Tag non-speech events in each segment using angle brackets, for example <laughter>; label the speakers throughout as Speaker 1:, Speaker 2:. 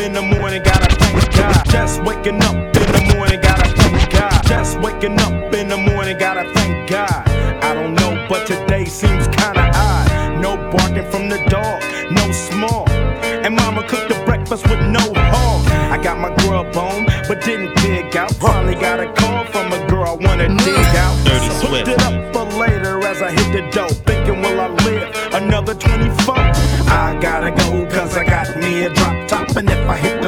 Speaker 1: In the morning, gotta thank God. Just waking up in the morning, gotta thank God. Just waking up in the morning, gotta thank God. I don't know, but today seems kinda odd. No barking from the dog, no small. And mama cooked the breakfast with no hog. I got my grub on, but didn't dig out. Finally got a call from a girl I wanna dig out.
Speaker 2: Dirty
Speaker 1: So
Speaker 2: Swift.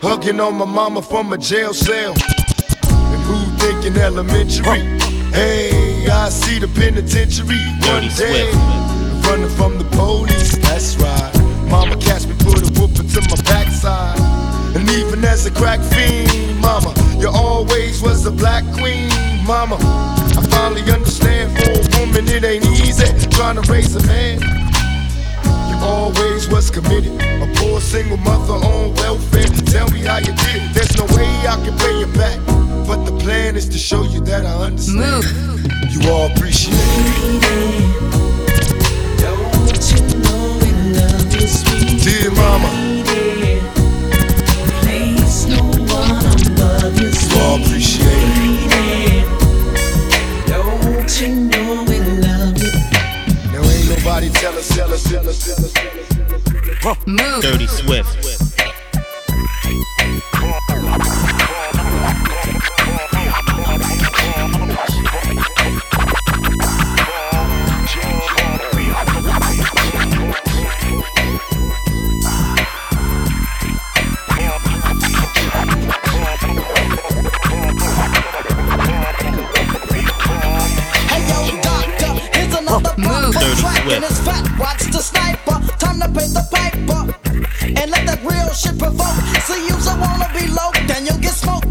Speaker 3: hugging on my mama from a jail cell. And who thinking elementary? Hey, I see the penitentiary one day. Running from the police, that's right. Mama catch me, put a whoop to my backside. And even as a crack fiend, mama, you always was the black queen, mama. I finally understand for a woman it ain't easy trying to raise a man. You always was committed. A poor single mother on welfare. Tell me how you did it. There's no way I can pay you back. But the plan is to show you that I understand. You all appreciate it. Dear mama, you all appreciate it. Now ain't nobody tell us, tell us, tell us, tell us, tell us.
Speaker 2: Dirty Swift.
Speaker 4: And it's fat. Watch the sniper, time to pay the piper, and let that real shit provoke. See you's a wanna be low, then you'll get smoked.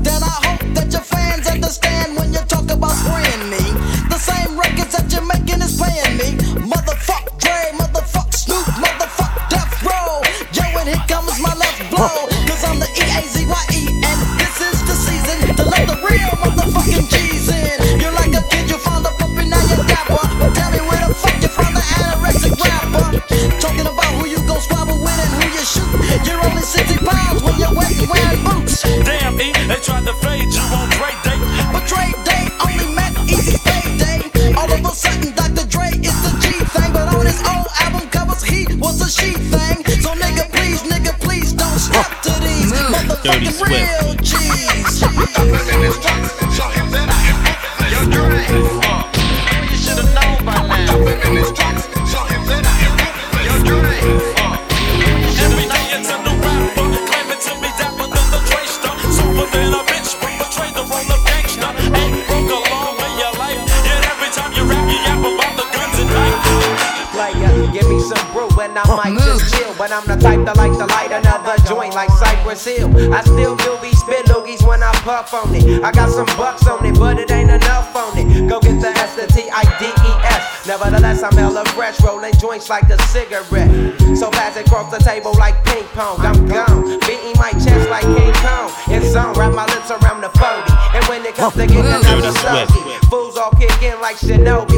Speaker 4: Talking about who you gon' squabble with and who you shoot. You're only 60 pounds when you're wearing boots.
Speaker 5: Damn.
Speaker 4: But
Speaker 6: I'm the type that like to light another joint like Cypress Hill. I still do be spit loogies when I puff on it. I got some bucks on it, but it ain't enough on it. Go get the S, the T, I, D, E, S. Nevertheless, I'm hella fresh, rolling joints like a cigarette. So fast across the table like ping pong. I'm gone, beating my chest like King Kong. It's on, wrap my lips around the 40. And when it comes to getting another
Speaker 7: Swift.
Speaker 6: fools all kick in like Shinobi.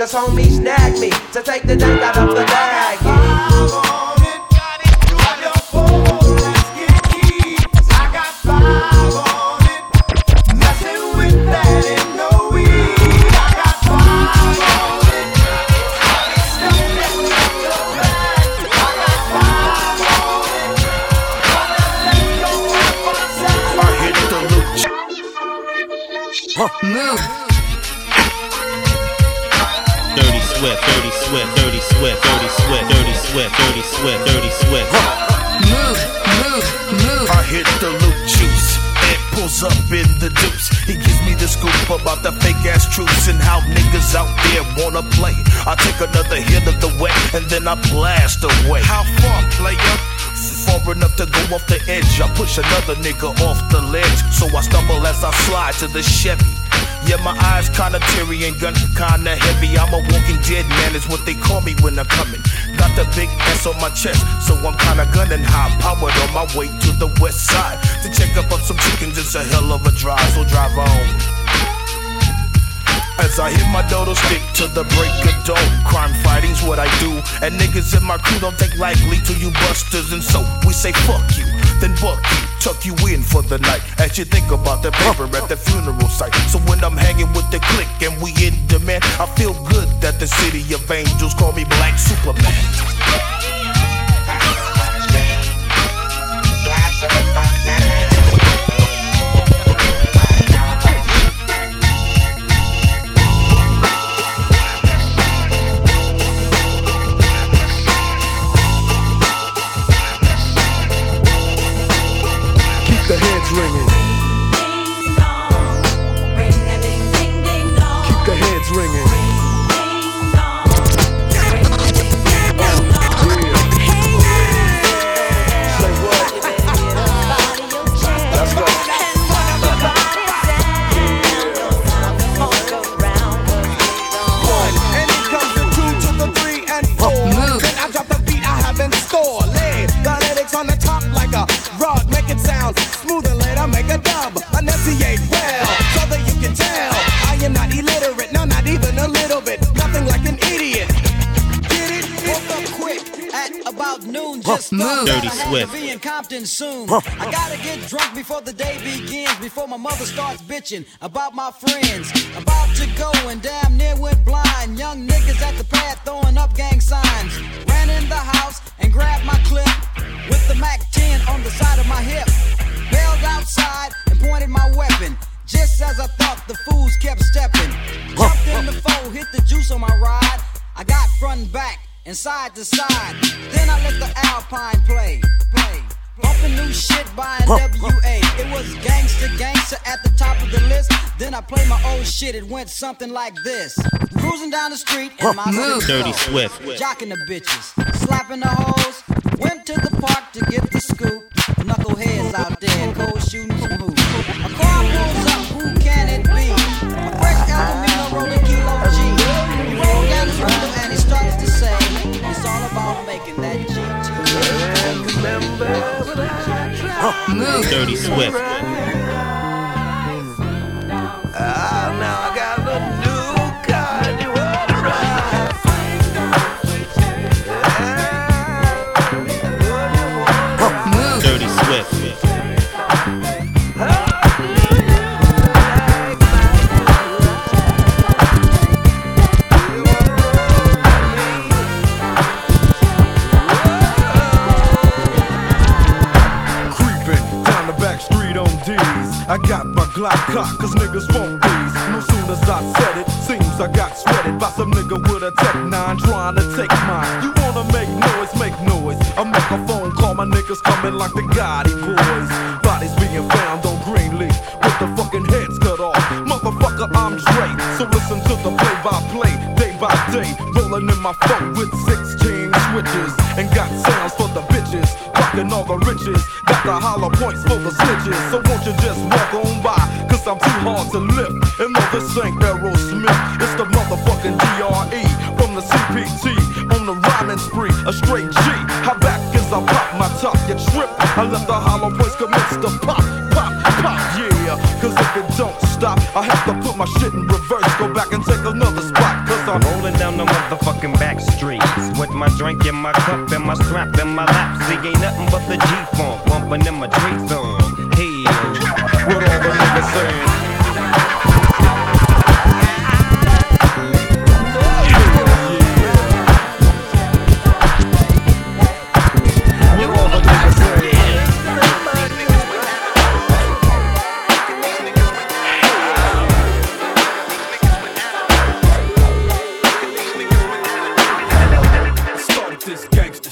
Speaker 6: Cause homies snagged me to take the dank out of the bag.
Speaker 8: Push another nigga off the ledge. So I stumble as I slide to the Chevy. Yeah, my eyes kinda teary and gun kinda heavy. I'm a walking dead man, is what they call me when I'm coming. Got the big S on my chest, so I'm kinda gunning high powered on my way to the west side to check up on some chickens. It's a hell of a drive, so drive on. As I hit my dodo stick to the break of dawn. Crime fighting's what I do. And niggas in my crew don't take lightly to you busters. And so we say fuck you, then buck you, tuck you in for the night. As you think about the paper at the funeral site. So when I'm hanging with the clique and we in demand, I feel good that the city of angels call me Black Superman.
Speaker 9: The heads ringing.
Speaker 7: Swift.
Speaker 4: to be in Compton soon. I gotta get drunk before the day begins. Before my mother starts bitching about my friends. About to go and damn near went blind. Young niggas at the pad throwing up gang signs. Ran in the house and grabbed my clip with the Mac 10 on the side of my hip. Bailed outside and pointed my weapon. Just as I thought, the fools kept stepping. Jumped in the foe, hit the juice on my ride. I got front and back and side to side. Then I let the Alpine play, play. Bumping new shit by NWA. It was gangster, gangster at the top of the list. Then I played my old shit. It went something like this. Cruising down the street in my
Speaker 10: Move. Dirty. Swift.
Speaker 4: Jocking the bitches, slapping the hoes. Went to the park to get the scoop. Knuckleheads out there, cold shooting some hoops. A car pulls up, who can it
Speaker 10: Dirty Swift.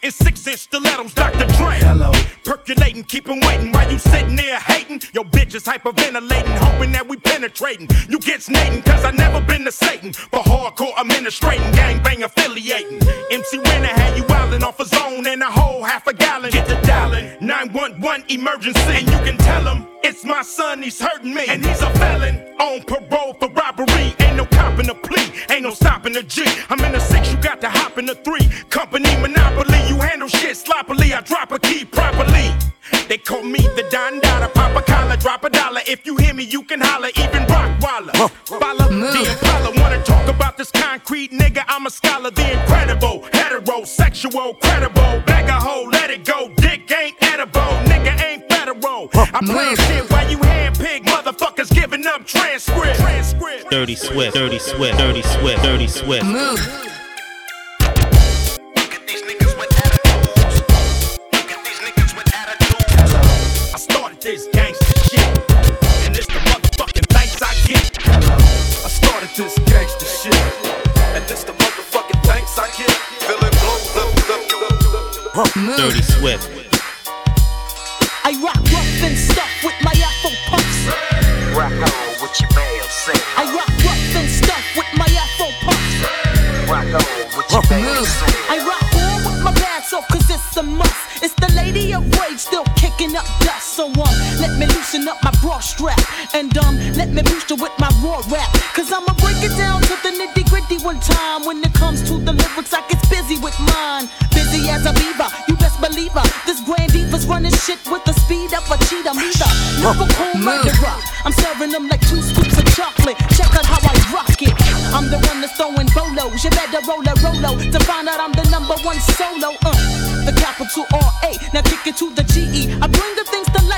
Speaker 1: In six inch stilettos, Dr. Dre.
Speaker 3: Hello.
Speaker 1: Percolating, keep 'em waiting while you sitting there hating. Your bitch is hyperventilating, hoping that we penetrating. You get snating, cause I never been to Satan. For hardcore administrating, gangbang affiliating. MC Renner had you wildin' off a zone and a whole half a gallon. Get the dialing, 911 emergency. And you can tell him it's my son, he's hurting me. And he's a felon on parole for robbery. Ain't no copping the plea, ain't no stopping a G. I'm in the six, you got to hop in the three. Company monopoly, handle shit sloppily. I drop a key properly. They call me the Don Dada, pop a collar, drop a dollar. If you hear me, you can holler, even Rockwaller. Follow the Impala, wanna talk about this concrete nigga? I'm a scholar, the incredible, heterosexual, credible. Bag a hoe, let it go. Dick ain't edible, nigga ain't federal. I plan shit while you handpick motherfuckers giving up transcript. transcript.
Speaker 10: Dirty Swift. Dirty Swift. Dirty Swift. Dirty Swift.
Speaker 1: I started this gangster shit, and it's the motherfucking thanks I get.
Speaker 11: I started this gangster shit. And this the motherfucking thanks I get.
Speaker 3: Feeling blows up, up, up.
Speaker 10: Dirty Swift.
Speaker 4: I rock rough and stuff with my Afro puffs.
Speaker 12: Rock on with your mail, say.
Speaker 4: I rock rough and stuff with my Afro puffs.
Speaker 12: Rock on with your mail, say.
Speaker 4: I rock on with my pants off cause it's a must. It's the lady of rage still kicking up dust. So um, let me loosen up my bra strap. And um, let me boost her with my raw rap. Cause I'ma break it down to the nitty gritty one time. When it comes to the lyrics, I get busy with mine. Busy as a beaver, you best believe her. This grand diva's running shit with the speed of a cheetah. Me the lyrical murderer. I'm serving them like two scoops of chocolate. Check out how I rock it. I'm the one that's throwing bolos. You better roll a rolo to find out I'm the number one solo. Uh, the capital R A. Now kick it to the G E. I bring the things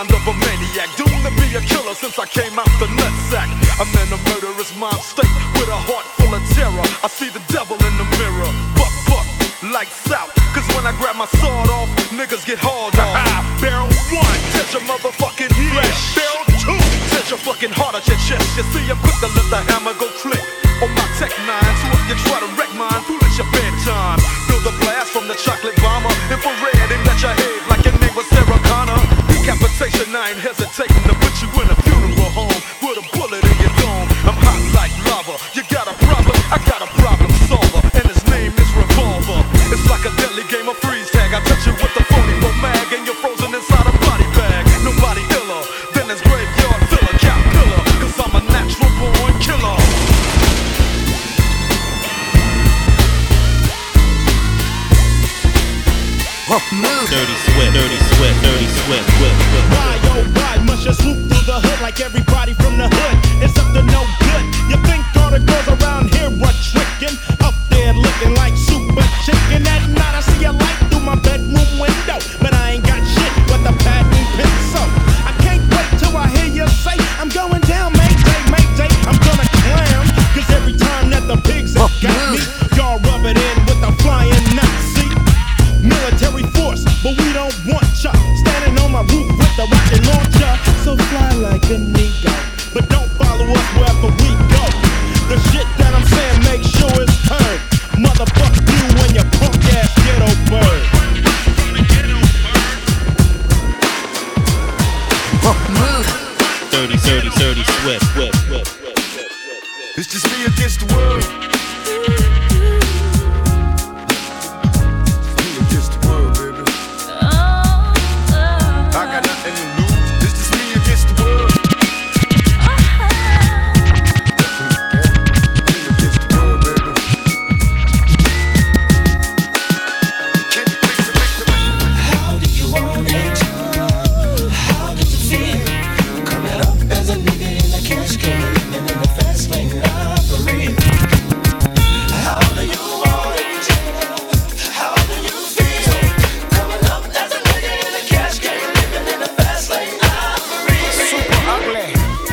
Speaker 11: mind of a maniac, doomed to be a killer since I came out the nutsack. I'm in a murderous mind state with a heart full of terror. I see the devil in the mirror. Buck, buck, lights out. Cause when I grab my sword off, niggas get hauled off. Barrel one, touch your motherfucking flesh. Barrel two, touch your fucking heart at your chest. You see, I'm quick to let the hammer go click. On my tech nine, so if you try to wreck mine, foolish your bedtime. Feel the blast from the chocolate Ain't hesitating to put you in a funeral home with a bullet in your dome. I'm hot like lava. You got a problem? I got a problem solver, and his name is Revolver. It's like a deadly game of freeze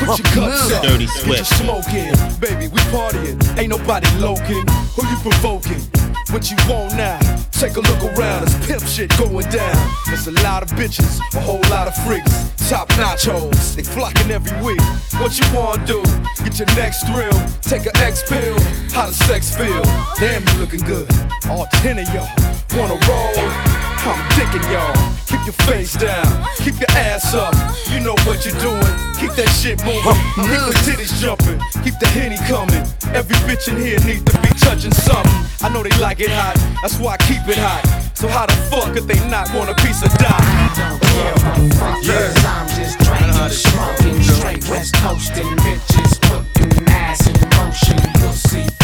Speaker 11: Put your oh, cups up.
Speaker 10: Dirty
Speaker 11: Get
Speaker 10: Swift.
Speaker 11: smoking. Baby, we partying. Ain't nobody loking. Who you provoking? What you want now? Take a look around. It's pimp shit going down. There's a lot of bitches, a whole lot of freaks. Top notch nachos, they flocking every week. What you wanna do? Get your next thrill. Take a X pill. How does sex feel? Damn, you looking good. All ten of y'all wanna roll. I'm dicking y'all. Keep your face down. Keep your ass up. You know what you're doing. Keep that shit moving. Keep the titties jumping. Keep the henny coming. Every bitch in here needs to be touching something. I know they like it hot. That's why I keep it hot. So how the fuck could they not want a piece of dime?
Speaker 2: Yeah. I'm just drinking, smoking, straight west coasting, bitches putting ass in motion, pussy popping,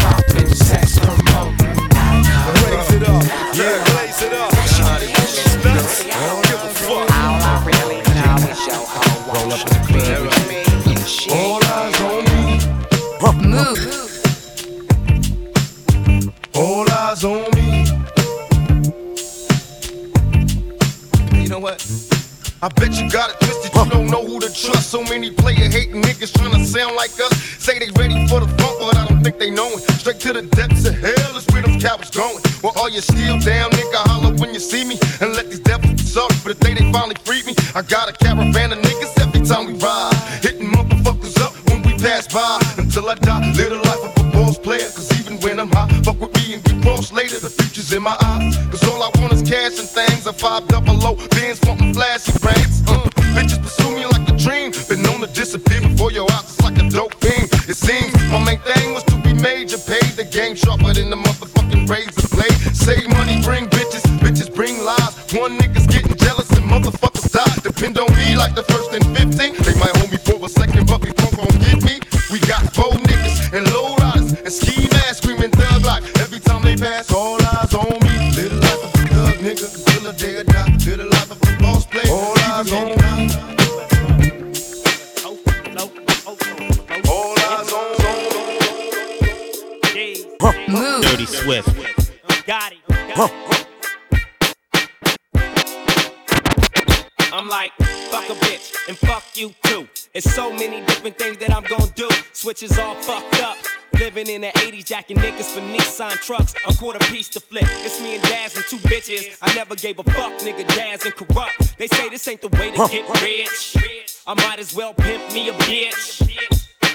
Speaker 6: Move.
Speaker 11: All eyes on me. You know what? I bet you got it twisted, you don't know who to trust. So many player hating niggas trying to sound like us. Say they ready for the funk, but I don't think they know it. Straight to the depths of hell is where them cowards going. Well, all you still down, nigga? Holler when you see me and let these devils be sorry for the day they finally freed me. I got a caravan of niggas every time we ride. Hitting motherfuckers up when we pass by until I die. Live the life of a boss player, cause even when I'm high, fuck with me and get cross later. The future's in my eyes. Cause all I want is cash and things. A five double low, bands wanting flashy brands. Uh, bitches pursue me like a dream. Been known to disappear before your eyes, it's like a dope thing. It seems my main thing was to be major, pay the game sharper than the motherfucking razor blade. Save money, bring bitches, bitches bring lies. One nigga's getting jealous and motherfuckers die. Depend on me like the first and
Speaker 6: trucks. A quarter piece to flip. It's me and Daz and two bitches. I never gave a fuck, nigga. Daz and Kurupt. They say this ain't the way to get rich. I might as well pimp me a bitch.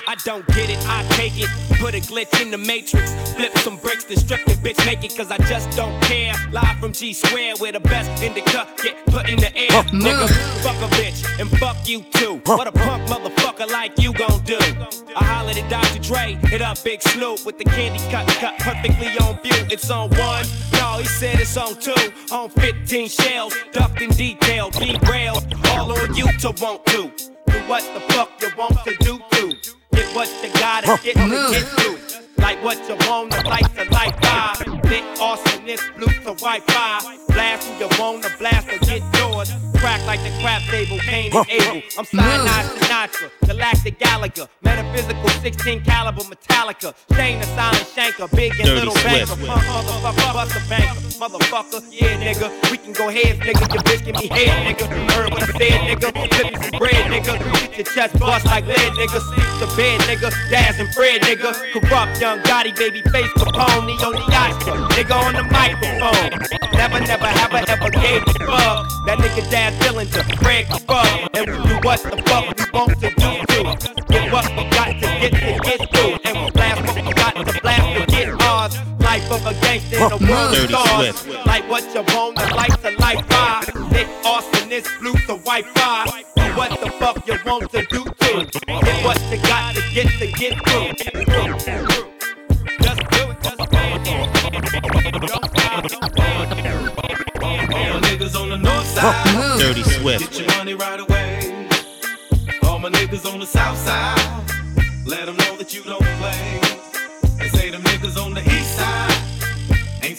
Speaker 6: I don't get it, I take it. Put a glitch in the matrix. Flip some bricks, then strip the bitch naked, cause I just don't care. Live from G Square, where the best in the indica get put in the air. Nigga, fuck a bitch, and fuck you too. What a punk motherfucker like you gon' do? I hollered at Dr. Dre, hit up Big Snoop with the candy cut, cut perfectly on view. It's on one, no, he said it's on two. On 15 shells, ducked in detail, derailed. All on you to want to. Do what the fuck you want to do to. Get what you gotta get to get through. Like what you want, the lights are like fire. Thick awesomeness, blue to Wi-Fi. Blast who you want, the blast will get yours. Crack like the crap table, Cain and Abel. I'm Sinai Sinatra, Galactic Gallagher. Metaphysical 16 caliber Metallica. Shane the silent shanker, big and
Speaker 10: Dirty
Speaker 6: little
Speaker 10: Swift.
Speaker 6: banker. Punk motherfucker, bust a banker. Motherfucker, yeah nigga. We can go heads, nigga. Your bitch give me head, nigga. Heard what I said, nigga. Flip me some bread, nigga. Get your chest bust like lead, nigga. Sleep the bed, nigga. Daz and Fred, nigga. Kurupt young Gotti, baby face Capone. Neo the Oscar, nigga on the microphone. Never, never, I ever gave a fuck. That nigga Daz Dillinger, Fred Fuck. And we do what the fuck we want to do to. Get what we got to get to get through. And we blast what we Life of a gangster in the world of
Speaker 10: Dirty
Speaker 6: stars.
Speaker 10: Swift.
Speaker 6: Like what you want, the lights are like fire. Thick awesomeness, blue to white fire. Do what the fuck you want to do to. Get what you got to get to get through. Just do it, just do it.
Speaker 13: All niggas on the north side.
Speaker 10: Dirty Swift.
Speaker 13: Get your money right away. All my niggas on the south side. Let them know that you don't play. They say them niggas on the east side.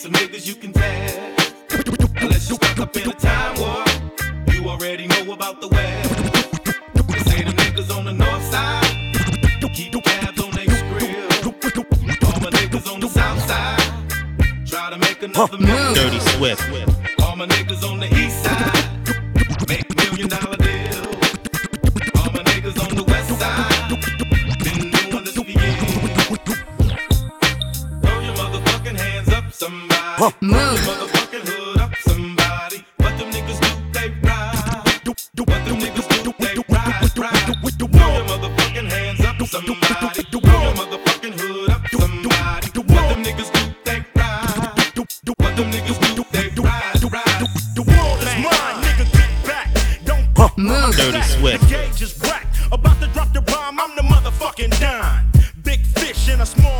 Speaker 13: Some niggas you can test. Unless you stuck up in a time war. You already know about the west. They say them niggas on the north side. Keep tabs on their grill. All my niggas on the south side. Try to make another million.
Speaker 10: Dirty Swift.
Speaker 13: All my niggas on the east somebody. Throw motherfucking hood up, somebody. What them niggas do? They ride. What them niggas do? They ride, ride. Throw your motherfucking hands up, somebody. Throw your motherfucking hood up, somebody. What them niggas do? They ride. What them niggas do? They ride, ride.
Speaker 14: The world is mine, nigga, get back. Don't fuck
Speaker 10: Move. Dirty. Swift.
Speaker 14: The gauge is whack. About to drop the bomb, I'm the motherfucking dime. Big fish in a small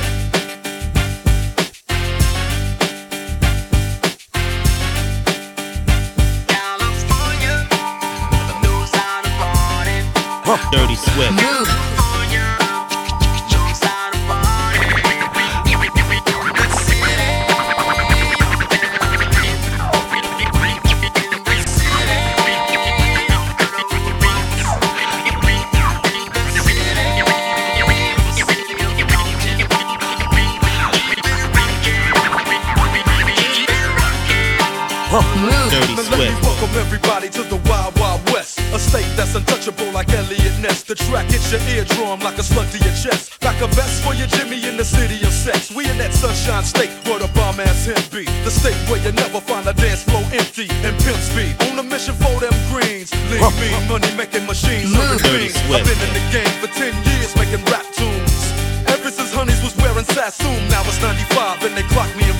Speaker 10: Dirty Swift. Dirty Swift.
Speaker 11: Welcome everybody to that's untouchable like Eliot Ness. The track hits your eardrum like a slug to your chest. Back a vest for your Jimmy in the city of sex. We in that sunshine state where the bomb ass him be. The state where you never find a dance floor empty and pimp speed. On a mission for them greens. Lean mean, money making machines. I've been in the game for 10 years making rap tunes. Ever since Honeys was wearing Sassoon, now it's 95 and they clock me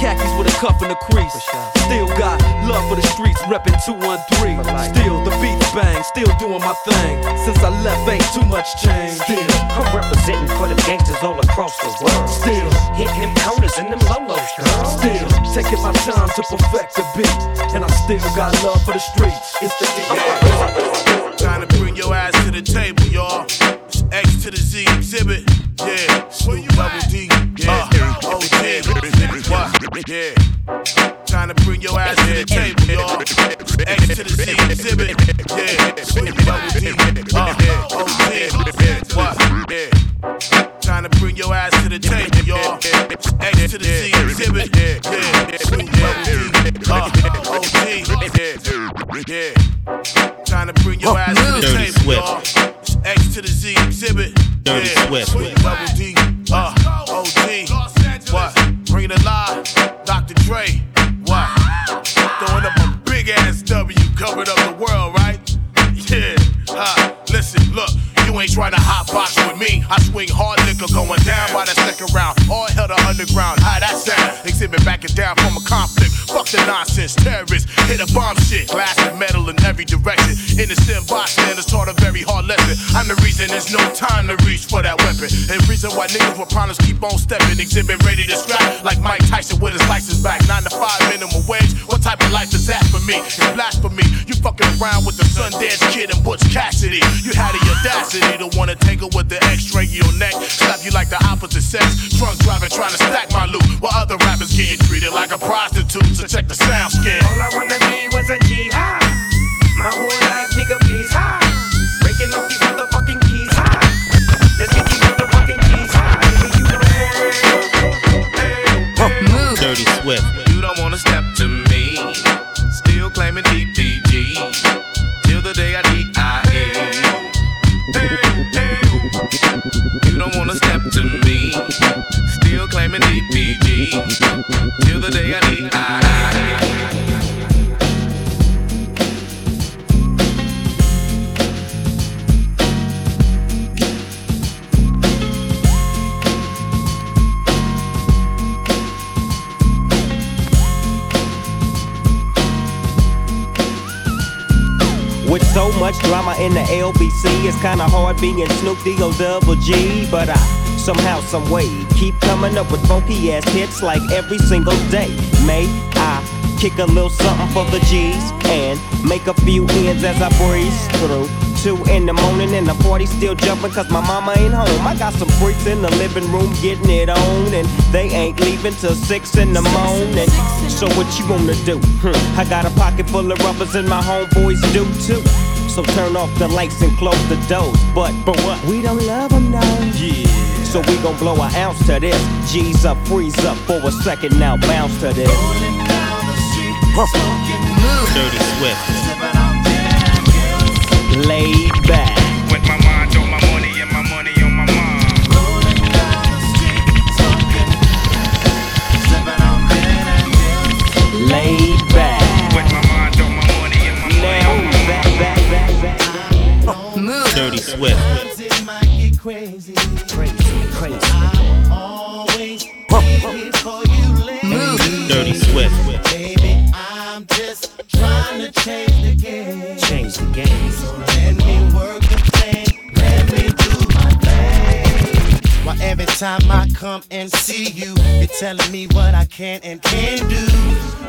Speaker 11: Still khakis with a cuff and a crease. Still got love for the streets, reppin' 213. Still the beats bang, still doing my thing. Since I left, ain't too much change. Still,
Speaker 15: I'm representing for the gangsters all across the world.
Speaker 11: Still
Speaker 15: hitting them corners and them lolos, girl.
Speaker 11: Still taking my time to perfect the beat. And I still got love for the streets. It's the
Speaker 8: Trying to bring your ass to the table, y'all. It's X to the Z Xzibit. Your ass to the table, y'all. X to the Z Xzibit. Yeah, Snoop Double D. Uh, OG. What? Yeah. Trying to bring your ass to the table, y'all. X to the Z Xzibit. Yeah, Snoop Double D. Uh, OG. Yeah. Trying to bring your ass to the table, y'all. X to the Z Xzibit.
Speaker 10: Dirty
Speaker 8: yeah. Sweet Double D. Trying to hot box with me. I swing hard liquor going down by the second round. All hell to underground. How that sound? Xzibit backing down from a conflict. Fuck the nonsense. Terrorists hit a bomb shit. Glass and metal in every direction. Innocent bystanders taught a very hard lesson. I'm the reason there's no time to reach for that weapon. And reason why niggas with problems keep on stepping. Xzibit ready to scrap like Mike Tyson with his license back. Nine to five minimum wage. What type of life is that for me? It's blasphemy. You fucking around with the Sundance Kid and Butch Cassidy. You had the audacity to wanna tangle with the X-ray your neck. Slap you like the opposite sex. Drunk driving trying to stack my loot. While other rappers getting treated like a prostitute. So check the sound scan.
Speaker 16: All I wanna be was a jihad. My whole life, nigga, please high. Breaking off these motherfucking keys high. Let's get these motherfucking keys high.
Speaker 10: Move. Dirty Swift.
Speaker 13: You don't wanna step to me. Still claiming DPG. Till the day I DIA. You don't wanna step to me. Still claiming DPG. Till the day I DIA.
Speaker 15: Much drama in the LBC, it's kinda hard being Snoop D-O double G. But I somehow, some way, keep coming up with funky ass hits like every single day. May I kick a little something for the G's and make a few ends as I breeze through two in the morning and the party still jumping cause my mama ain't home. I got some freaks in the living room getting it on and they ain't leaving till six in the morning. So what you wanna do? Hmm. I got a pocket full of rubbers and my homeboys do too. So turn off the lights and close the doors. But, but what? We don't love them now. Yeah. So we gon' blow an ounce to this. G's up, freeze up for a second now, bounce to this.
Speaker 10: Dirty Swift.
Speaker 15: Laid back.
Speaker 2: Come and see you, you're telling me what I can and can't do.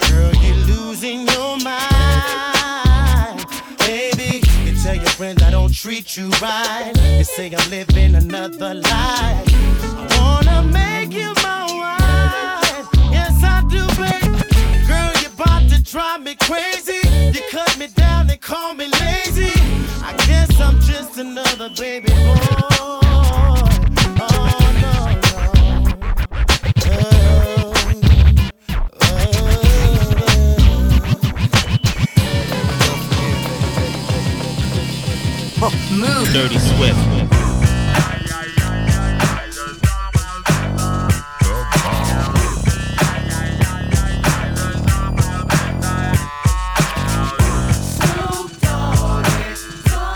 Speaker 2: Girl, you're losing your mind. Baby, you tell your friends I don't treat you right. You say I'm living another life. I wanna make you my wife. Yes, I do, babe. Girl, you're about to drive me crazy. You cut me down and call me lazy. I guess I'm just another baby boy. Oh, no,
Speaker 10: Dirty Swift.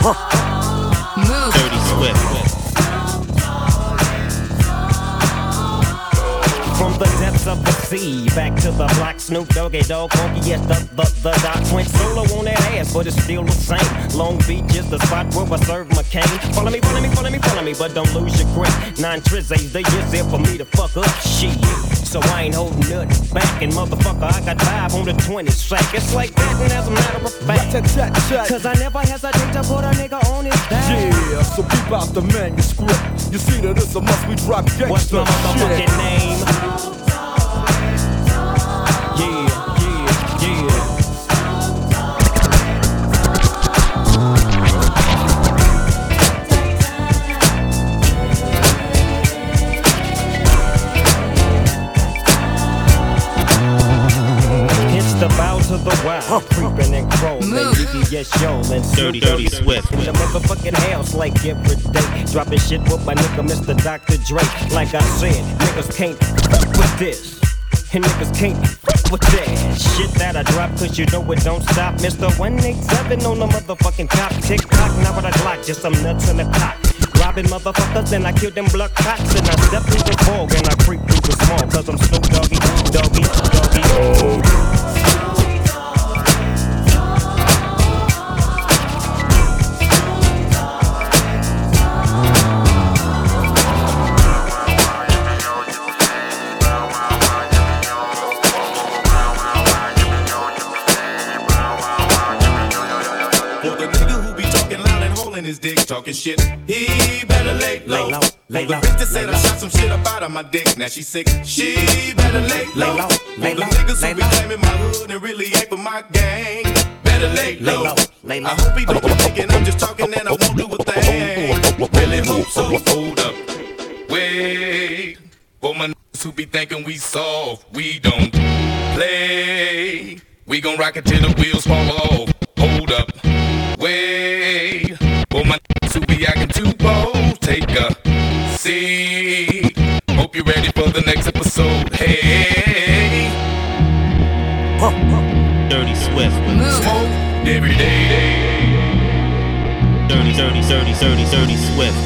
Speaker 10: Dirty
Speaker 15: the depths of the sea, back to the block, Snoop Doggy Dogg, funky yes, the, the, the doc went solo on that ass, but it's still the same. Long Beach is the spot where I serve McCain. Follow me, follow me, follow me, follow me, but don't lose your grip. Nine trizzies, they just there for me to fuck up shit. So I ain't holding nothing back, and motherfucker, I got five on the 20 sack. It's like that, and as a matter of fact, cause I never hesitate to put a nigga on his back.
Speaker 17: Yeah, so keep out the manuscript. You see that it's a must we drop gangsta
Speaker 15: What's my
Speaker 17: shit.
Speaker 15: motherfucking name? Bow to the wild, creeping and crawling. yes, yo, and
Speaker 10: Dirty, dirty Swift.
Speaker 15: In the motherfucking house like every day. Dropping shit with my nigga, Mr. Dr. Dre. Like I said, niggas can't fuck with this. And niggas can't fuck with that shit that I drop, cause you know it don't stop. Mr. 187 on the motherfucking top. Tick tock, now what I glock, just some nuts in the pot. Robbing motherfuckers, and I kill them blood cops. And I step through the fog, and I creep through the small, cause I'm Snoop Doggy, Doggy, Doggy, oh.
Speaker 18: Dick, talking shit, he better lay low.
Speaker 15: Lay low, lay
Speaker 18: For the
Speaker 15: low,
Speaker 18: bitch that said I
Speaker 15: low.
Speaker 18: shot some shit up out of my dick, now she sick, she better lay low.
Speaker 15: Lay
Speaker 18: low.
Speaker 15: Lay low,
Speaker 18: the
Speaker 15: low,
Speaker 18: niggas
Speaker 15: lay
Speaker 18: who be
Speaker 15: low.
Speaker 18: claiming my hood and really ain't for my gang, better lay low.
Speaker 15: Lay
Speaker 18: low.
Speaker 15: low, lay low.
Speaker 18: I hope he don't be thinking I'm just talking and I won't do a thing. Really hope so. Hold up, wait. For my niggas who be thinking we soft, we don't play. We gon' rock it till the wheels fall off. Seat. Hope you're ready for the next episode. Hey,
Speaker 10: Dirty Swift.
Speaker 18: smoke every day.
Speaker 10: Dirty, dirty, dirty, dirty, dirty Swift.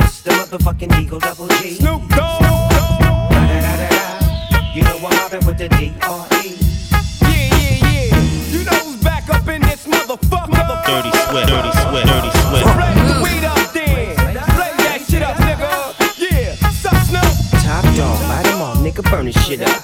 Speaker 19: It's the motherfucking Eagle Double G.
Speaker 17: Snoop Dogg.
Speaker 19: You know what happened with the D.R.E.
Speaker 17: Yeah, yeah, yeah. You know who's back up in this motherfucker?
Speaker 10: Dirty Swift. Dirty Swift. Dirty Swift.
Speaker 17: That shit up,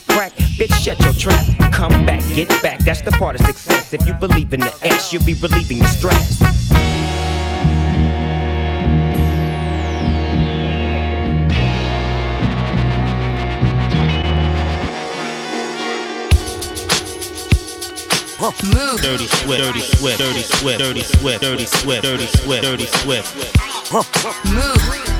Speaker 15: cracked, bitch, shut your trap. Come back, get back, that's the part of success. If you believe in the ass, you'll be relieving your stress.
Speaker 13: Move. Dirty Swift, Dirty Swift, Dirty Swift, Dirty Swift, Dirty Swift, Dirty Swift, Dirty Swift.
Speaker 20: Move.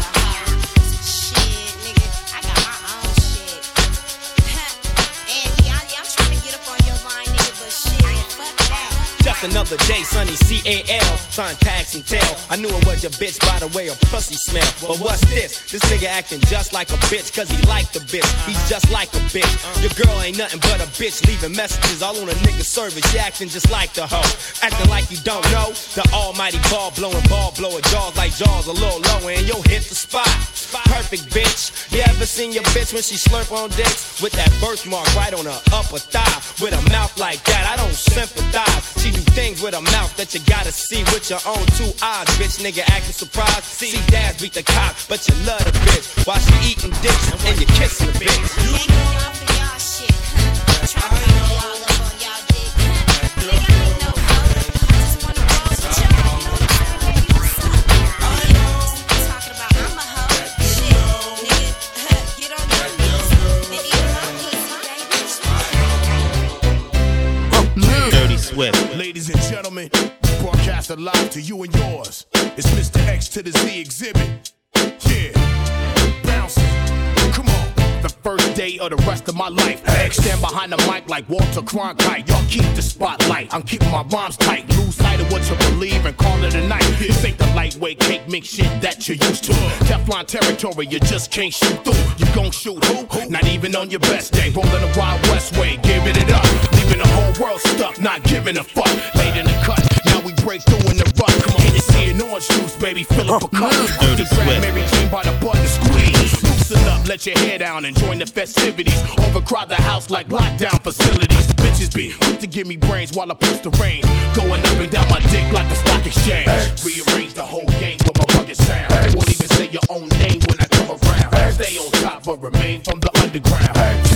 Speaker 6: Another day, sunny C-A-L, trying tax and tell. I knew it was your bitch by the way her pussy smell. But what's this? This nigga acting just like a bitch, cause he like the bitch. He's just like a bitch. Your girl ain't nothing but a bitch, leaving messages all on a nigga service. You acting just like the hoe. Acting like you don't know. The almighty ball blowing, ball blower, jaws like jaws a little lower, and you'll hit the spot. Perfect bitch. You ever seen your bitch when she slurp on dicks? With that birthmark right on her upper thigh. With a mouth like that, I don't sympathize. She do things with a mouth that you gotta see with your own two eyes. Bitch, nigga acting surprised. See, dads beat the cop, but you love the bitch. While she eating dicks and you kissing the bitch.
Speaker 13: Dirty Swift.
Speaker 8: Ladies and gentlemen, broadcast live to you and yours. It's Mr. X to the Z Xzibit. Yeah, bouncing. Come on. The first day of the rest of my life. Stand behind the mic like Walter Cronkite. Y'all keep the spotlight. I'm keeping my rhymes tight. Lose sight of what you believe and call it a night. This ain't the lightweight cake mix shit that you're used to. Teflon territory, you just can't shoot through. You gon' shoot who? Not even on your best day. Rolling the Wild West way, giving it up. Leaving the whole world stuck, not giving a fuck. Late in the cut, now we break through in the rut. Come on, you see an orange juice, baby? Fill up a cup.
Speaker 13: Dirty Swift.
Speaker 8: Mary Jane by the butt let your hair down and join the festivities. Overcrowd the house like lockdown facilities. Bitches be quick to give me brains while I push the rain. Going up and down my dick like the stock exchange. Rearrange the whole game with my rugged sound. Won't even say your own name when I come around. Stay on top but remain from the underground. To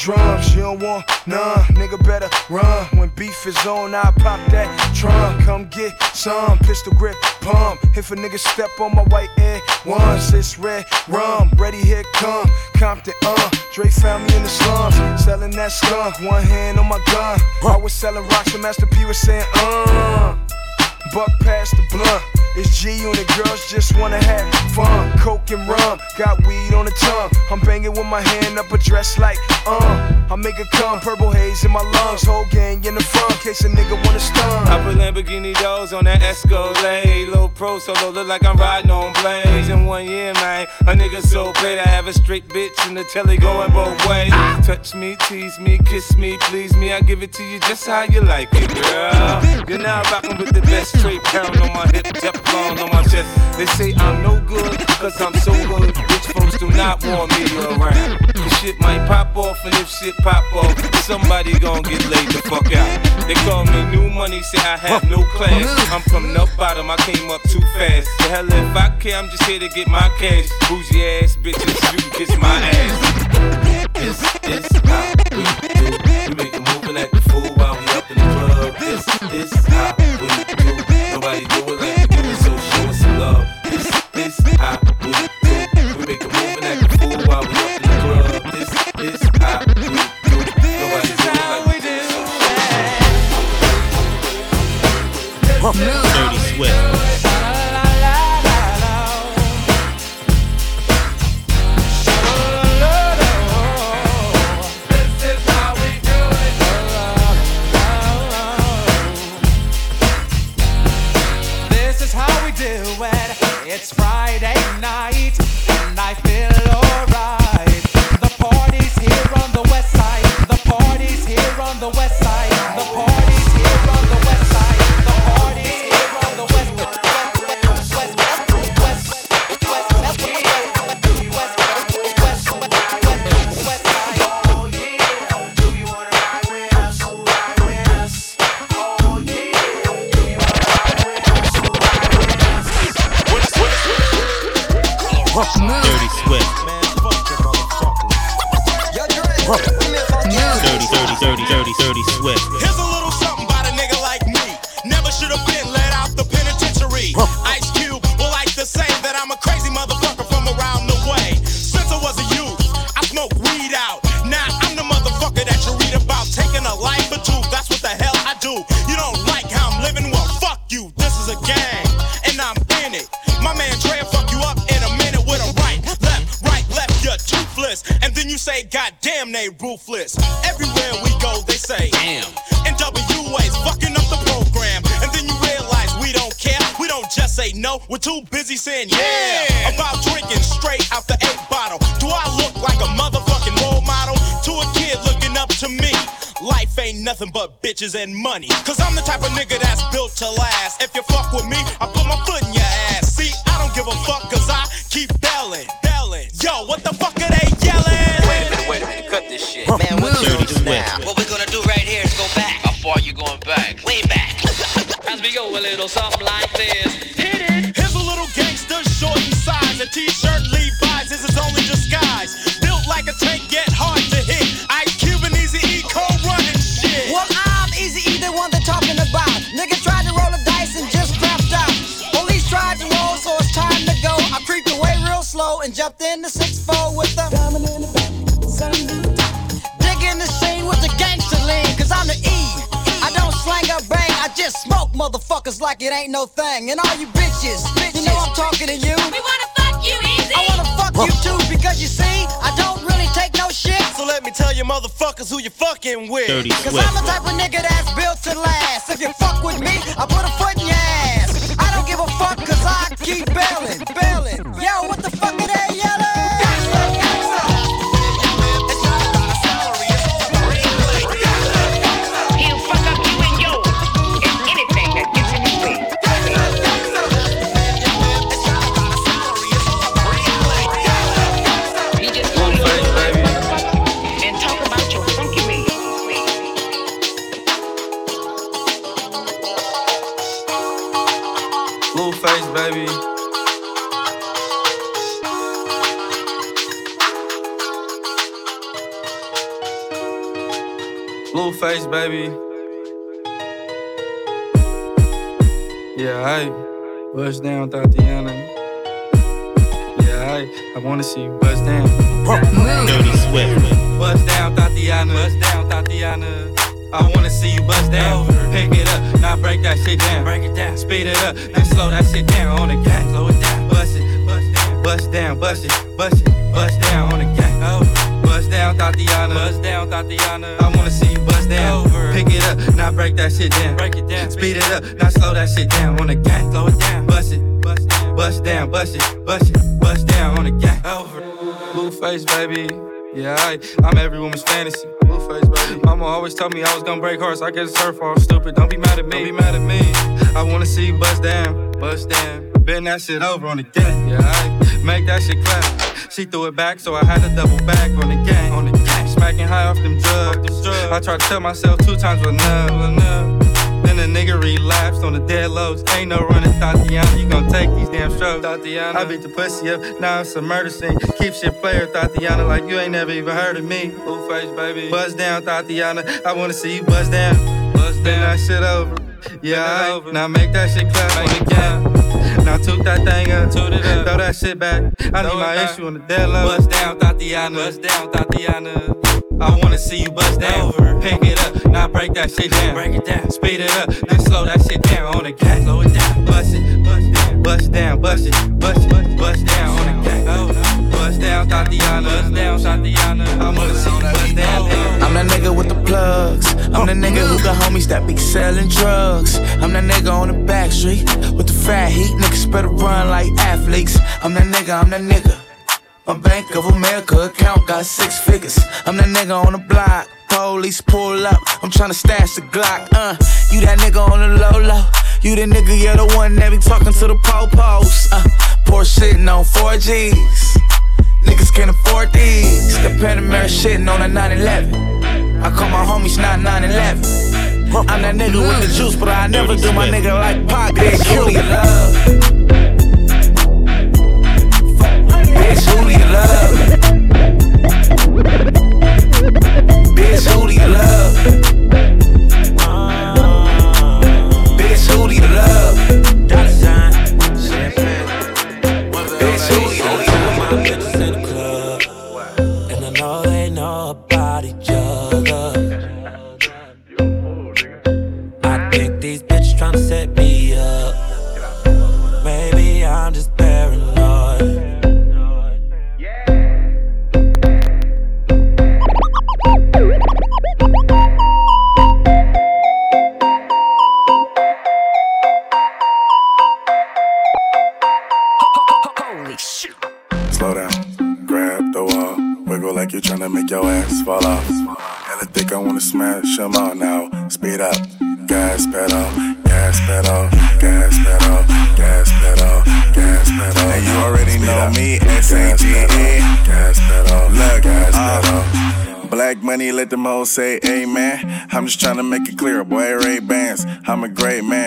Speaker 21: Drums. You don't want none, nigga better run. When beef is on, I pop that trunk. Come get some pistol grip pump. If a nigga step on my white air once, it's red rum. Ready, here come Compton, uh. Dre found me in the slums, selling that skunk. One hand on my gun. I was selling rocks, and Master P was saying, uh. Buck past the blunt. It's G unit girls just wanna have fun. Coke and rum, got weed on the tongue. I'm banging with my hand up a dress like, Uh, I make it come, purple haze in my lungs, whole gang in the front, case a nigga wanna stun.
Speaker 13: I put Lamborghini doors on that Escalade. Low pro solo, look like I'm riding on planes. In one year, man, a nigga so paid. I have a straight bitch in the telly going both ways. Touch me, tease me, kiss me, please me. I give it to you just how you like it, girl. You're now rocking with the best straight pound on my hip, Teflon on my chest. They say I'm no good, cause I'm so good. Rich folks do not want me around. Shit might pop off, and if shit pop off, somebody gon' get laid the fuck out. They call me new money, say I have no class. I'm from the bottom, I came up too fast. The hell if I care, I'm just here to get my cash. Bougie ass bitches, you can kiss my ass. This is how we do. We make a move and act the fool while we up in the club. This is how
Speaker 5: Dirty Swift.
Speaker 1: This is how we do it. It's Friday night, and I feel
Speaker 6: it ain't
Speaker 4: no thing. And all you bitches, you know I'm talking to you. We wanna fuck you easy. I wanna fuck you too, because you see, I don't really take no shit.
Speaker 6: So let me tell you motherfuckers who you fucking with.
Speaker 5: Dirty
Speaker 4: Cause I'm the type of nigga that's built to last. If you fuck with me, I put a foot in your ass. I don't give a fuck cause I keep bailing, bailing.
Speaker 13: Baby. Yeah, I bust down Thotiana. Yeah, I I wanna see you bust down.
Speaker 5: Dirty Swift.
Speaker 13: Bust down Thotiana. Bust down Thotiana. I wanna see you bust down. Pick it up, now break that shit down. Break it down. Speed it up, then slow that shit down on the gang. Slow it down. Bust it, bust down, bust down, bust it, bust it, bust down on the gang. Bust down.
Speaker 22: down, Thotiana. Bust down, Thotiana. I wanna see you down. Pick it up, now break that shit down. Break it down. Speed it up, now slow that shit down on the gang. Slow it down. Bust it, bust down, bust down, bust it, bust it, bust down on the gang. Over. Blueface, baby. Yeah, I, I'm every woman's fantasy. Blueface, baby. Mama always told me I was gonna break hearts. I guess it's her fault. Stupid. Don't be mad at me. Don't be mad at me. I wanna see you bust down, bust down. Bend that shit over on the gang. Yeah, I make that shit clap. She threw it back, so I had to double back on the gang. On the gang. Smacking high off them drugs. I try to tell myself two times was enough. Then the nigga relapsed on the dead lows. Ain't no running, Thotiana. You gon' take these damn strokes, Thotiana. I beat the pussy up, now it's a murder scene. Keep shit player, Thotiana, like you ain't never even heard of me. Blueface, baby. Buzz down, Thotiana. I wanna see you buzz down. Buzz down. Bend that shit over. Yeah, I, now make that shit clap on the. Now toot that thing up, toot it up, throw that shit back. I need my issue on the dead low. Buzz down, Thotiana. Buzz down, Thotiana. I wanna see you bust down. Pick it up, now break that shit down. Break it down, speed it up, then slow that shit down on the gang. Slow it down, bust it, bust down, bust down, bust it, bust it, bust down on the gang. Bust down, Thotiana. Bust down, Thotiana. I wanna see you bust down.
Speaker 8: I'm that nigga with the plugs. I'm the nigga who got homies that be selling drugs. I'm that nigga on the back street with the fat heat. Niggas better run like athletes. I'm that nigga, I'm that nigga. My Bank of America account got six figures. I'm that nigga on the block. Police pull up. I'm tryna stash the Glock. Uh, you that nigga on the low low. You the nigga, yeah, the one that be talking to the po-pos. Uh, poor shitting on 4Gs. Niggas can't afford these. The Panamera shitting on a 911. I call my homies not 911. I'm that nigga with the juice, but I never do my nigga like. Bitch, who do you love? Bitch, who do you love? Bitch, who do you love? Bitch, who do you love?
Speaker 23: Say amen. I'm just tryna make it clear, boy, Ray Bans. I'm a great man,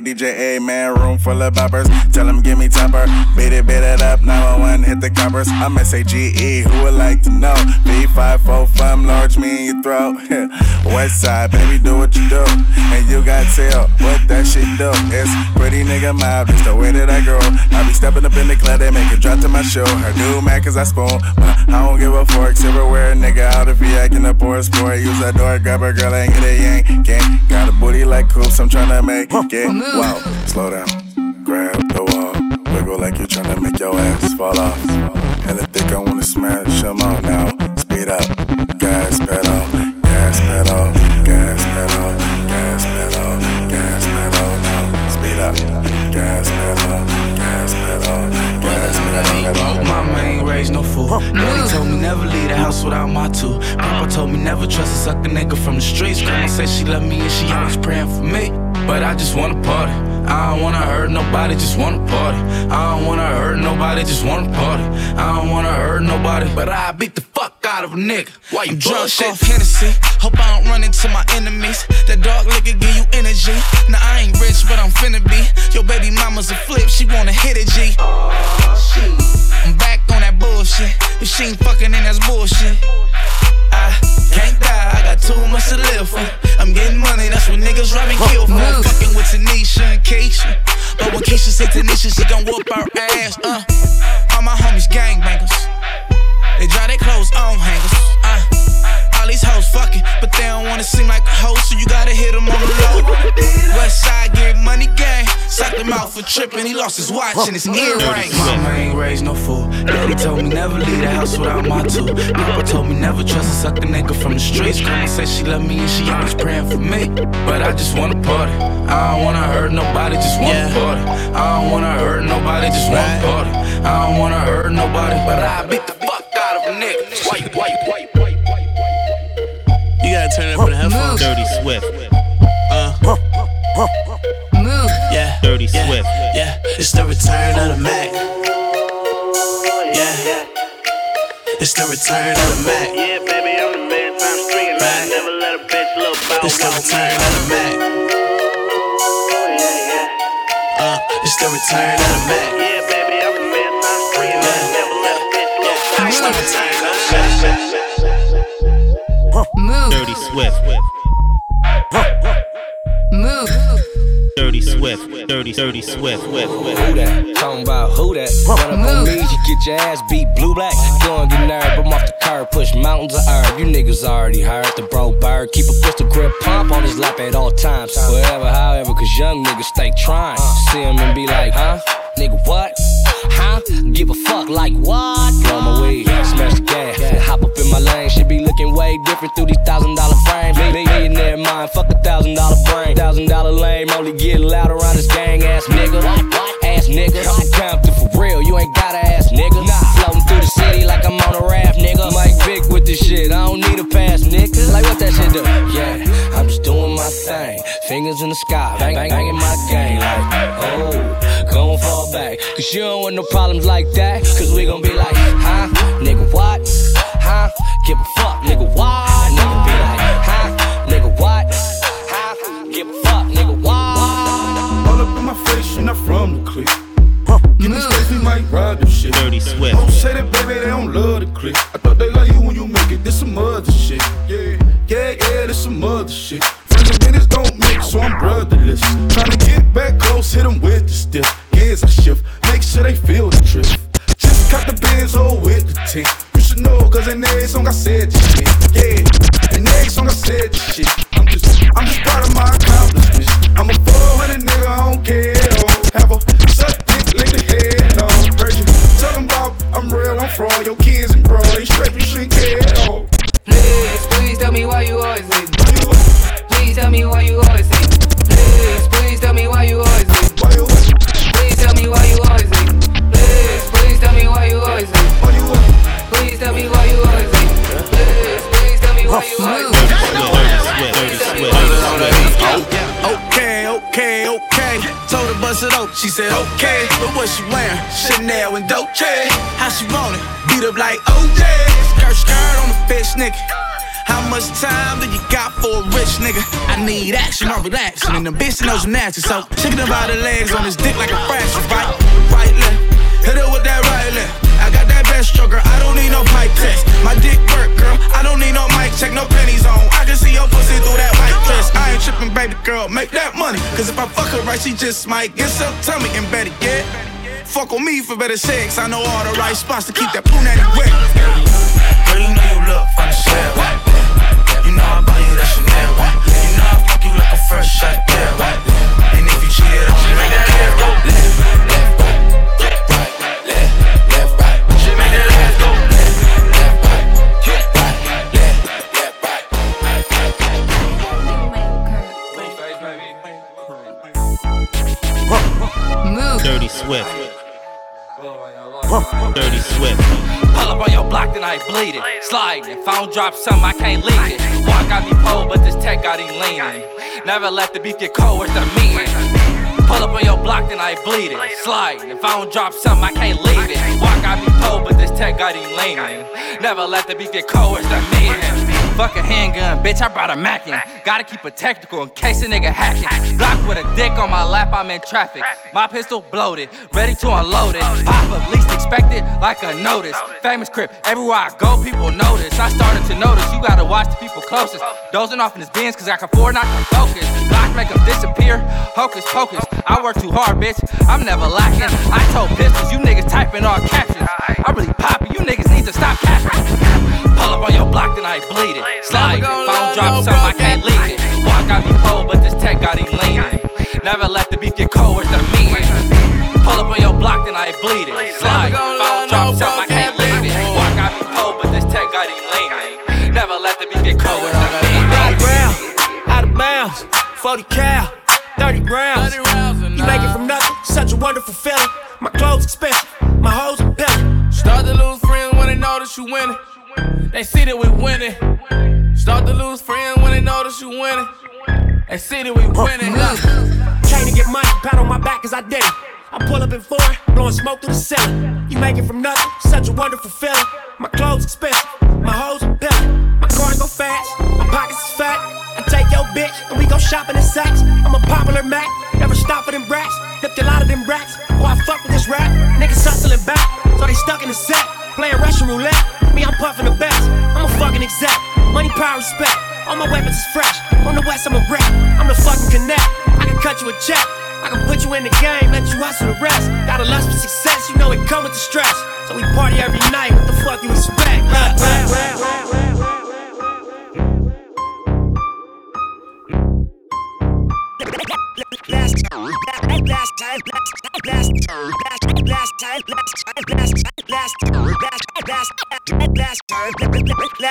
Speaker 23: night DJ, a man, room full of boppers. Tell them give me temper, beat it, beat it up, 911, hit the coppers. I'm S-A-G-E, who would like to know? B545, large me in your throat. <laughs> West side, baby, do what you do. And you got tail, what that shit do? It's pretty nigga mouth, it's the way that I grow. I be stepping up in the club, they make it drop to my show. I do mad cause I spoon, I don't give a fork. Silverware, nigga, out if he acting a poor sport. Use that door, grab a girl, ain't get a yank. Gang, a like coops, I'm tryna make it. Wow, slow down, grab the wall. Wiggle like you're tryna make your ass fall off. Hella thick, I wanna smash them all now. Speed up, gas pedal, gas pedal, gas pedal, gas pedal, gas pedal. Now speed up, gas pedal, gas pedal, gas pedal.
Speaker 8: Mama ain't raised no fool. Daddy told me never leave the house without my two. Papa told me never trust a sucker nigga from the streets. Grandma said she love me and she always praying for me. But I just wanna party. I don't wanna hurt nobody, just wanna party. I don't wanna hurt nobody, just wanna party. I don't wanna hurt nobody, but I beat the fuck out of a nigga. Why you drunk shit? off Hennessy. Hope I don't run into my enemies. That dog liquor give you energy. Now I ain't rich, but I'm finna be. Your baby mama's a flip, she wanna hit a G. I'm back on that bullshit. If she ain't fucking, then that's bullshit. I can't die, I got too much to live for. I'm getting money, that's what niggas rob and kill for. I'm fucking with Tanisha and Keisha. But when Keisha say Tanisha, she gon' whoop our ass. Uh, all my homies gangbangers. They dry their clothes on hangers. Uh, all these hoes fucking, but they don't wanna seem like a hoe, so you gotta hit them on the low. West side get money gang, suck them out for tripping. He lost his watch and his earring. Mama ain't raised no fool. Daddy told me never leave the house without my two. Papa told me never trust a sucker nigga from the streets. Grandma said she love me and she always praying for me. But I just wanna party. I don't wanna hurt nobody, just wanna party. I don't wanna hurt nobody, just wanna party. I don't wanna hurt nobody, but I beat the fuck out of a nigga. Why you, why you, why you, why you, why you?
Speaker 10: You gotta turn it up for the headphones. Dirty Swift.
Speaker 8: Uh.
Speaker 10: Move.
Speaker 8: Yeah.
Speaker 10: Dirty
Speaker 8: yeah,
Speaker 10: Swift.
Speaker 8: Yeah. It's the return of the Mack. Yeah. It's the return of the Mack.
Speaker 24: Yeah, baby, I'm the man time stringing.
Speaker 8: Right.
Speaker 24: Never let a bitch look bow
Speaker 8: It's the return of the Mack. Uh, it's the return of the Mack.
Speaker 10: Move. Dirty Swift.
Speaker 25: Move.
Speaker 10: Dirty Swift. Dirty, dirty Swift. Who
Speaker 26: that? Talking about who that? Run up on me, you get your ass beat blue black. Go and get nerve, I'm off the curb, push mountains of herb. You niggas already heard the bro bird. Keep a pistol grip pump on his lap at all times. Wherever, however, cause young niggas stay trying. See him and be like, huh? Nigga, what? Huh? Give a fuck like what? Blow my weed, smash the gas, and hop up in my lane. Should be looking way different through these thousand dollar frames. Me- Millionaire mind, fuck a thousand dollar brain. Thousand dollar lame, only get loud around this gang ass nigga. Ass nigga. I'm Compton for real, you ain't got to ass nigga. Floating through city like I'm on a raft, nigga. Mike Vick with this shit, I don't need a pass, nigga. Like what that shit do? Yeah, I'm just doing my thing. Fingers in the sky, bang, bang, banging my game. Like, oh, gon' fall back. Cause you don't want no problems like that. Cause we gon' be like, huh? Nigga, what? Huh? Give a fuck, nigga, what? Nigga be like, huh? Nigga, what? Huh? Give a fuck, nigga, what?
Speaker 21: All up in my face, you're not from the clique. Give me space, we might ride this shit.
Speaker 10: Dirty Swift.
Speaker 21: Don't say that, baby, they don't love the clique. I thought they like you when you make it. This some other shit. Yeah, yeah, yeah, this some other shit. Friends and minutes don't mix, so I'm brotherless. Trying to get back close, hit them with the stiff. Gears I shift, make sure they feel the trip. Just cut the Benz hole with the tint. You should know, cause in every song I said this shit. Yeah, in every song I said this shit.
Speaker 8: What she wearing? Chanel and Dolce. How she want it? Beat up like OJ. Skirt, skirt on the fish, nigga. How much time do you got for a rich nigga? I need action, I'm relaxing, and the bitch knows nasty. So shaking about her legs on his dick like a fraction, right? Right left, hit her with that right left. I got that best stroker, I don't need no pipe test. My dick work, girl, I don't need no mic check, no pennies on. I can see your pussy through that white dress. I ain't tripping, baby girl, make that money. Cause if I fuck her right, she just might get some tummy and better get. Fuck on me for better sex. I know all the right spots to keep that punani wet. Girl, you know you look for the shell. You know I buy you that Chanel. You know I fuck you like a fresh shot girl. And if you cheated, I'm just make that hair go left, left, right, right, left, left, right. She make that ass go left, left, right, right, left, left, right.
Speaker 10: Dirty Swift. Dirty Swift.
Speaker 27: Pull up on your block, then I bleed it. Sliding. If I don't drop something, I can't leave it. Walk got me pulled, but this tech got him leaning. Never let the beef get cold, where's the meeting? Pull up on your block, then I bleed it. Sliding. If I don't drop something, I can't leave it. Walk got me pulled, but this tech got him leaning. Never let the beef get cold, where's the meeting? Fuck a handgun, bitch, I brought a Mackin. Gotta keep it technical in case a nigga hacking. Block with a dick on my lap, I'm in traffic. My pistol bloated, ready to unload it. Pop up, least expected, like a notice. Famous crip, everywhere I go, people notice. I started to notice, you gotta watch the people closest. Dozing off in his bins, cause I can afford not to focus. Block make them disappear, hocus pocus. I work too hard, bitch, I'm never lacking. I told pistols, you niggas typing all captions. I really poppin', you niggas need to stop capping. Pull up on your block, then I bleed it. Slide, phone drop something, I can't leave it. Boy, I got me cold, but this tech got him leaning. Never let the beef get cold, where's the meeting? Pull up on your block, then I bleed it. Slide, phone drop something, I can't leave it. Boy, I got me cold, but this tech got him leaning. Never let the beef get cold, where's the meeting?
Speaker 28: round, out of bounds, 40 cal, 30 rounds. You make it from nothing, such a wonderful feeling. My clothes expensive, my hoes are pilling.
Speaker 29: Start to lose friends when they notice you winning. They see that we winning. Start to lose friends when they notice you winning. They see that we winning. Look.
Speaker 28: Came to get money, pat on my back cause I did it. I pull up in foreign, blowing smoke through the ceiling. You make it from nothing, such a wonderful feeling. My clothes expensive, my hoes are pilling. My cars go fast, my pockets is fat. Take your bitch and we go shopping in Saks. I'm a popular Mac, never stop for them brats. Dipped a lot of them racks. Oh, I fuck with this rap. Niggas hustling back, so they stuck in the set. Playing Russian roulette. Me, I'm puffing the best. I'm a fucking exec. Money, power, respect. All my weapons is fresh. On the west, I'm a wreck. I'm the fucking connect. I can cut you a check. I can put you in the game, let you hustle the rest. Got a lust for success, you know it come with the stress. So we party every night. What the fuck you expect? Look, Last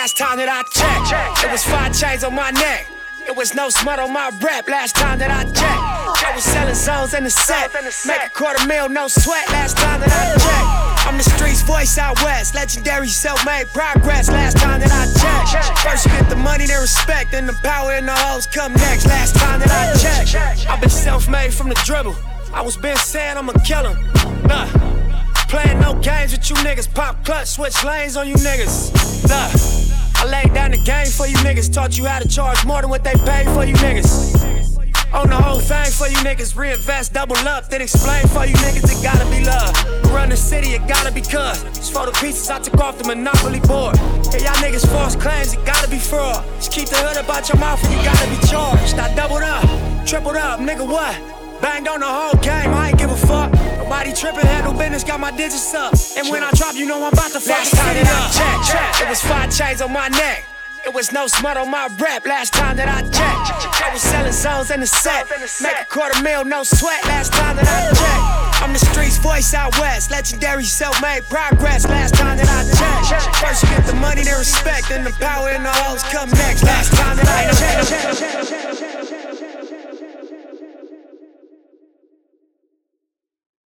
Speaker 28: last time, that I checked, it was five chains on my neck. It was no smut on my rep last time that I checked. I was selling zones in the set. Make a quarter mil, no sweat last time that I checked. I'm the streets voice out west. Legendary self made progress last time that I checked. First you get the money, then respect. Then the power and the hoes come next last time that I checked. I've been self made from the dribble. I was been saying I'm a killer. Nah. Playing no games with you niggas. Pop clutch, switch lanes on you niggas. Nah. I laid down the game for you niggas. Taught you how to charge more than what they paid for you niggas. On the whole thing for you niggas. Reinvest, double up, then explain for you niggas. It gotta be love. Run the city, it gotta be cuz. It's for the pieces I took off the monopoly board. Hey, y'all niggas false claims, it gotta be fraud. Just keep the hood about your mouth and you gotta be charged. I doubled up, tripled up, nigga, what? Banged on the whole game, I ain't give a fuck. Nobody tripping, handle business, got my digits up. And when I drop, you know I'm about to fuck Last time that I checked, it was five chains on my neck. It was no smut on my rep last time that I checked. I was selling zones in the set. Make a quarter mil, no sweat last time that I checked. I'm the streets voice out west. Legendary self made progress last time that I checked. First you get the money, then respect. Then the power and the hoes come next last time that I checked.